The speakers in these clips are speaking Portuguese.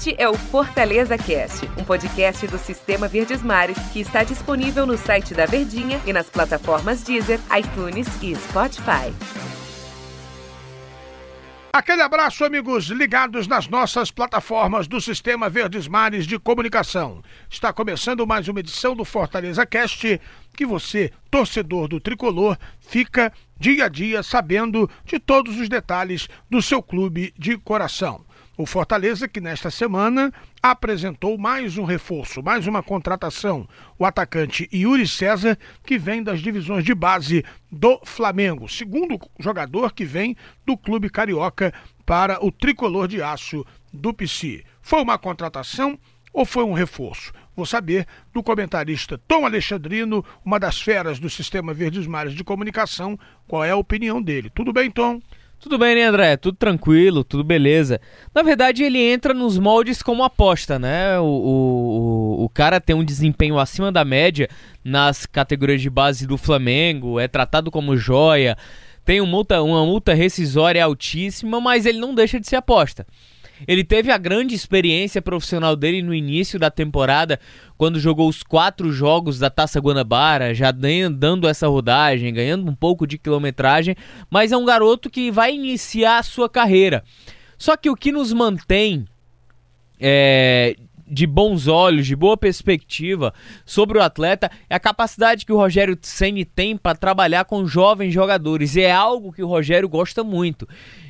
Este é o Fortaleza Cast, um podcast do Sistema Verdes Mares que está disponível no site da Verdinha e nas plataformas Deezer, iTunes e Spotify. Aquele abraço, amigos ligados nas nossas plataformas do Sistema Verdes Mares de Comunicação. Está começando mais uma edição do Fortaleza Cast, que você, torcedor do tricolor, fica dia a dia sabendo de todos os detalhes do seu clube de coração. O Fortaleza, que nesta semana apresentou mais um reforço, mais uma contratação. O atacante Yuri César, que vem das divisões de base do Flamengo. Segundo jogador que vem do clube carioca para o tricolor de aço do PC. Foi uma contratação ou foi um reforço? Vou saber do comentarista Tom Alexandrino, uma das feras do Sistema Verdes Mares de Comunicação, qual é a opinião dele. Tudo bem, Tom? Tudo bem, né, André? Tudo tranquilo, tudo beleza. Na verdade, ele entra nos moldes como aposta, né? O, o, o cara tem um desempenho acima da média nas categorias de base do Flamengo, é tratado como joia, tem multa, uma multa rescisória altíssima, mas ele não deixa de ser aposta. Ele teve a grande experiência profissional dele no início da temporada, quando jogou os quatro jogos da Taça Guanabara, já dando essa rodagem, ganhando um pouco de quilometragem, mas é um garoto que vai iniciar a sua carreira. Só que o que nos mantém é, de bons olhos, de boa perspectiva sobre o atleta é a capacidade que o Rogério Ceni tem para trabalhar com jovens jogadores. E é algo que o Rogério gosta muito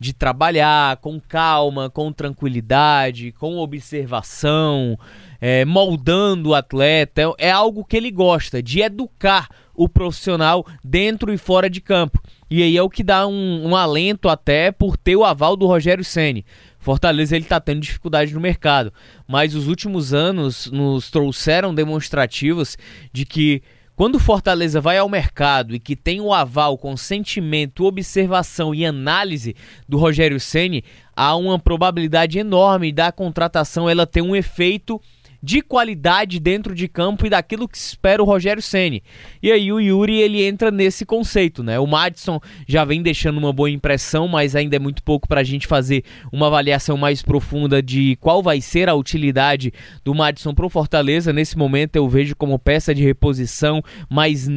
de trabalhar com calma, com tranquilidade, com observação, é, moldando o atleta. É, é algo que ele gosta, de educar o profissional dentro e fora de campo. E aí é o que dá um, um alento até por ter o aval do Rogério Ceni. Fortaleza ele está tendo dificuldade no mercado, mas os últimos anos nos trouxeram demonstrativos de que quando Fortaleza vai ao mercado e que tem o aval, consentimento, observação e análise do Rogério Ceni, há uma probabilidade enorme da contratação ela ter um efeito de qualidade dentro de campo e daquilo que espera o Rogério Ceni. E aí o Yuri ele entra nesse conceito, né? O Madison já vem deixando uma boa impressão, mas ainda é muito pouco para a gente fazer uma avaliação mais profunda de qual vai ser a utilidade do Madison pro Fortaleza. Nesse momento eu vejo como peça de reposição, mas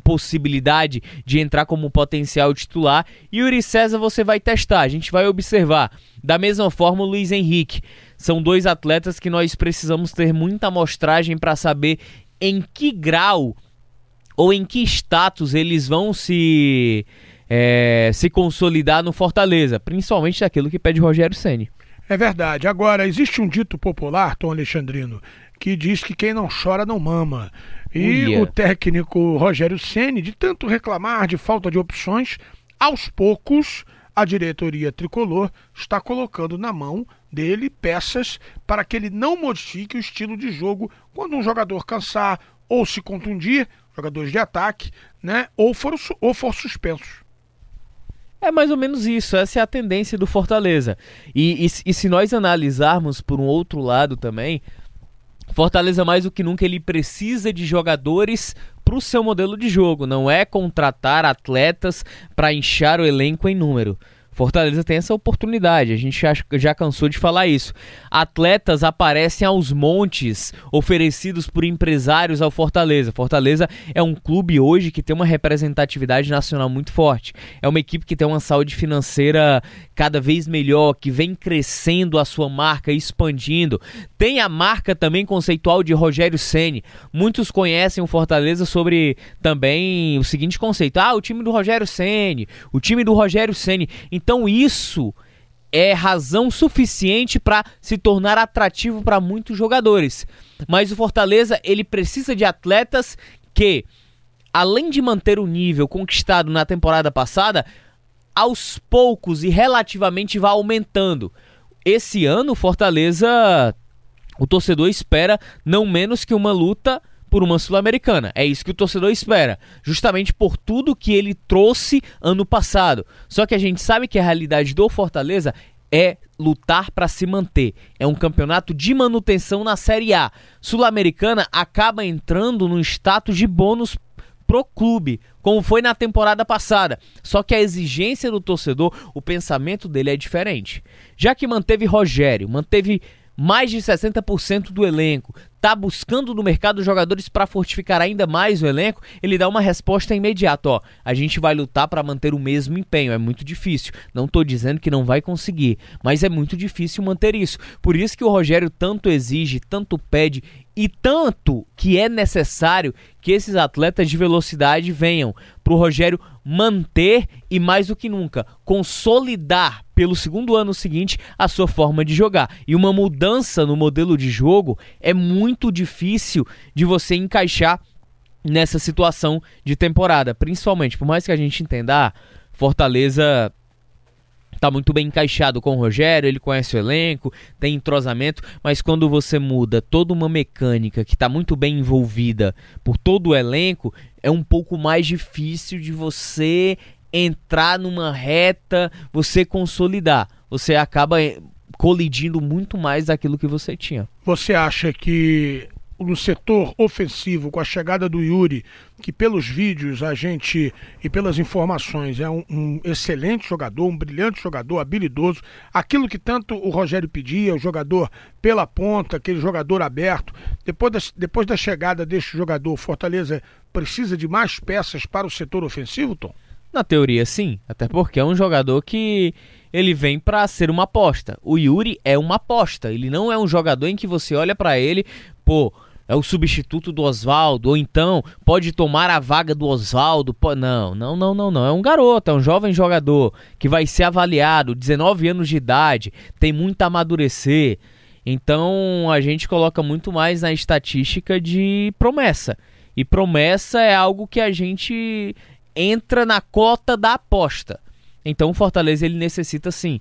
possibilidade de entrar como potencial titular. E Yuri César você vai testar, a gente vai observar. Da mesma forma, o Luiz Henrique. São dois atletas que nós precisamos ter muita amostragem para saber em que grau ou em que status eles vão se, é, se consolidar no Fortaleza, principalmente daquilo que pede Rogério Ceni. É verdade. Agora, existe um dito popular, Tom Alexandrino, que diz que quem não chora não mama. E Uia. o técnico Rogério Ceni, de tanto reclamar de falta de opções, aos poucos a diretoria tricolor está colocando na mão dele peças para que ele não modifique o estilo de jogo quando um jogador cansar ou se contundir, jogadores de ataque, né, ou for, ou for suspenso. É mais ou menos isso, essa é a tendência do Fortaleza. E, e, e se nós analisarmos por um outro lado também, Fortaleza mais do que nunca ele precisa de jogadores para o seu modelo de jogo, não é contratar atletas para inchar o elenco em número. Fortaleza tem essa oportunidade, a gente já, já cansou de falar isso. Atletas aparecem aos montes, oferecidos por empresários ao Fortaleza. Fortaleza é um clube hoje que tem uma representatividade nacional muito forte. É uma equipe que tem uma saúde financeira cada vez melhor, que vem crescendo a sua marca, expandindo. Tem a marca também conceitual de Rogério Ceni. Muitos conhecem o Fortaleza sobre também o seguinte conceito: ah, o time do Rogério Ceni, o time do Rogério Ceni. Então isso é razão suficiente para se tornar atrativo para muitos jogadores. Mas o Fortaleza, ele precisa de atletas que além de manter o nível conquistado na temporada passada, aos poucos e relativamente vá aumentando. Esse ano o Fortaleza o torcedor espera não menos que uma luta por uma Sul-Americana. É isso que o torcedor espera, justamente por tudo que ele trouxe ano passado. Só que a gente sabe que a realidade do Fortaleza é lutar para se manter. É um campeonato de manutenção na Série A. Sul-Americana acaba entrando no status de bônus pro clube, como foi na temporada passada. Só que a exigência do torcedor, o pensamento dele é diferente. Já que manteve Rogério, manteve mais de 60% do elenco, está buscando no mercado jogadores para fortificar ainda mais o elenco, ele dá uma resposta imediata, ó, a gente vai lutar para manter o mesmo empenho, é muito difícil. Não estou dizendo que não vai conseguir, mas é muito difícil manter isso. Por isso que o Rogério tanto exige, tanto pede e tanto que é necessário que esses atletas de velocidade venham para o Rogério manter e mais do que nunca consolidar pelo segundo ano seguinte a sua forma de jogar. E uma mudança no modelo de jogo é muito difícil de você encaixar nessa situação de temporada, principalmente por mais que a gente entenda, ah, Fortaleza tá muito bem encaixado com o Rogério, ele conhece o elenco, tem entrosamento, mas quando você muda toda uma mecânica que está muito bem envolvida por todo o elenco, é um pouco mais difícil de você entrar numa reta, você consolidar. Você acaba eh, colidindo muito mais daquilo que você tinha. Você acha que no setor ofensivo, com a chegada do Yuri, que pelos vídeos a gente e pelas informações é um, um, excelente jogador, um brilhante jogador, habilidoso, aquilo que tanto o Rogério pedia, o jogador pela ponta, aquele jogador aberto. Depois da, depois da chegada deste jogador, Fortaleza precisa de mais peças para o setor ofensivo, Tom? Na teoria, sim, até porque é um jogador que ele vem para ser uma aposta. O Yuri é uma aposta, ele não é um jogador em que você olha para ele, pô, é o substituto do Oswaldo, ou então pode tomar a vaga do Oswaldo. Não, não, não, não, não. É um garoto, é um jovem jogador que vai ser avaliado, 19 anos de idade, tem muito a amadurecer. Então a gente coloca muito mais na estatística de promessa. E promessa é algo que a gente entra na cota da aposta. Então o Fortaleza ele necessita sim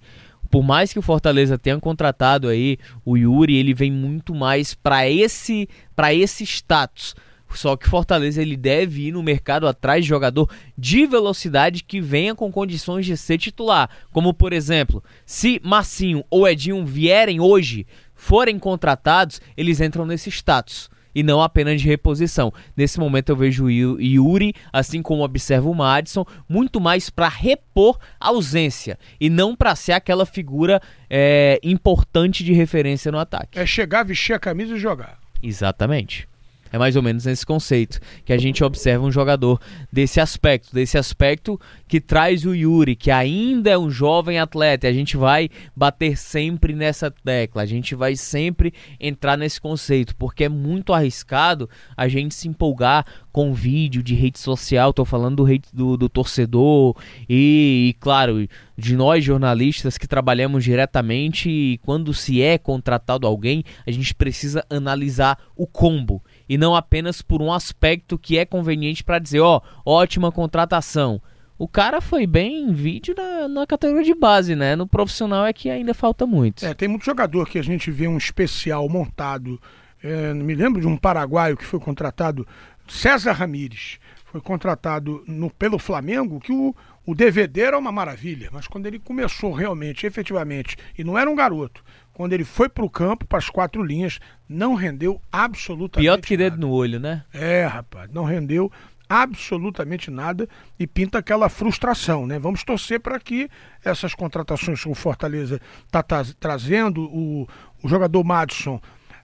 por mais que o Fortaleza tenha contratado aí o Yuri, ele vem muito mais para esse para esse status. Só que Fortaleza ele deve ir no mercado atrás de jogador de velocidade que venha com condições de ser titular. Como por exemplo, se Massinho ou Edinho vierem hoje, forem contratados, eles entram nesse status e não apenas de reposição. Nesse momento eu vejo o Yuri, assim como observo o Madison, muito mais para repor ausência e não para ser aquela figura é, importante de referência no ataque. É chegar, vestir a camisa e jogar. Exatamente. É mais ou menos nesse conceito que a gente observa um jogador desse aspecto, desse aspecto que traz o Yuri, que ainda é um jovem atleta. E a gente vai bater sempre nessa tecla, a gente vai sempre entrar nesse conceito, porque é muito arriscado a gente se empolgar com vídeo de rede social. Tô falando do, do, do torcedor e, e, claro, de nós jornalistas que trabalhamos diretamente. E quando se é contratado alguém, a gente precisa analisar o combo e não apenas por um aspecto que é conveniente para dizer, ó, oh, ótima contratação. O cara foi bem em vídeo na, na, categoria de base, né? No profissional é que ainda falta muito. É, tem muito jogador que a gente vê um especial montado. É, me lembro de um paraguaio que foi contratado, César Ramírez, foi contratado no, pelo Flamengo, que o, o DVD era uma maravilha, mas quando ele começou realmente, efetivamente, e não era um garoto, quando ele foi para o campo, para as quatro linhas, não rendeu absolutamente Pior que nada. dedo no olho, né? É, rapaz, não rendeu absolutamente nada e pinta aquela frustração, né? Vamos torcer para que essas contratações que o Fortaleza está trazendo, o, o jogador Madison,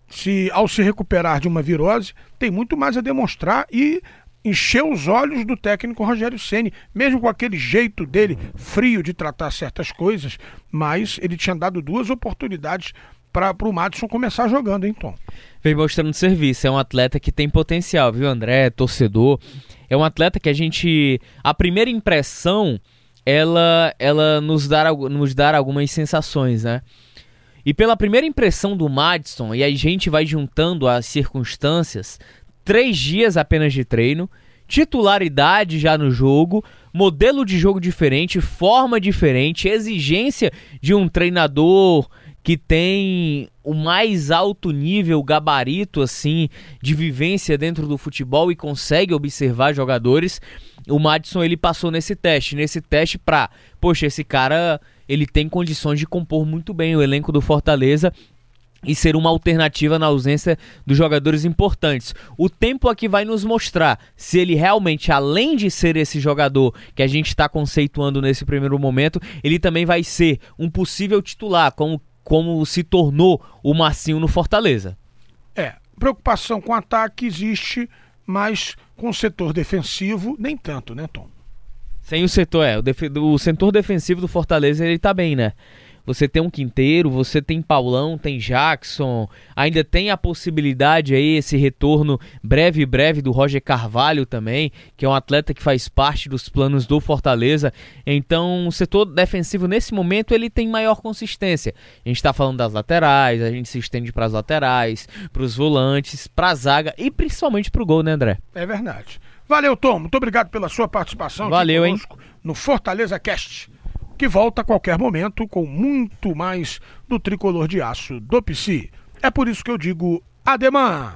se ao se recuperar de uma virose, tem muito mais a demonstrar e encheu os olhos do técnico Rogério Ceni, mesmo com aquele jeito dele frio de tratar certas coisas, mas ele tinha dado duas oportunidades para o Madison começar jogando, hein, Tom? Vem mostrando serviço, é um atleta que tem potencial, viu, André? Torcedor. É um atleta que a gente. A primeira impressão, ela, ela nos, dá, nos dá algumas sensações, né? E pela primeira impressão do Madison, e a gente vai juntando as circunstâncias, três dias apenas de treino, titularidade já no jogo, modelo de jogo diferente, forma diferente, exigência de um treinador que tem o mais alto nível gabarito assim de vivência dentro do futebol e consegue observar jogadores. O Madison ele passou nesse teste, nesse teste para, poxa, esse cara ele tem condições de compor muito bem o elenco do Fortaleza e ser uma alternativa na ausência dos jogadores importantes. O tempo aqui vai nos mostrar se ele realmente, além de ser esse jogador que a gente está conceituando nesse primeiro momento, ele também vai ser um possível titular, como como se tornou o Marcinho no Fortaleza. É, preocupação com ataque existe, mas com o setor defensivo, nem tanto, né, Tom? Sem o setor, é. O, o setor defensivo do Fortaleza, ele tá bem, né? Você tem um Quinteiro, você tem Paulão, tem Jackson, ainda tem a possibilidade aí, esse retorno breve breve do Roger Carvalho também, que é um atleta que faz parte dos planos do Fortaleza. Então, o setor defensivo nesse momento ele tem maior consistência. A gente está falando das laterais, a gente se estende para as laterais, para os volantes, para a zaga e principalmente para o gol, né, André? É verdade. Valeu, Tom. Muito obrigado pela sua participação. Valeu, hein? No Fortaleza Cast que volta a qualquer momento com muito mais do tricolor de aço do PC. É por isso que eu digo ademã.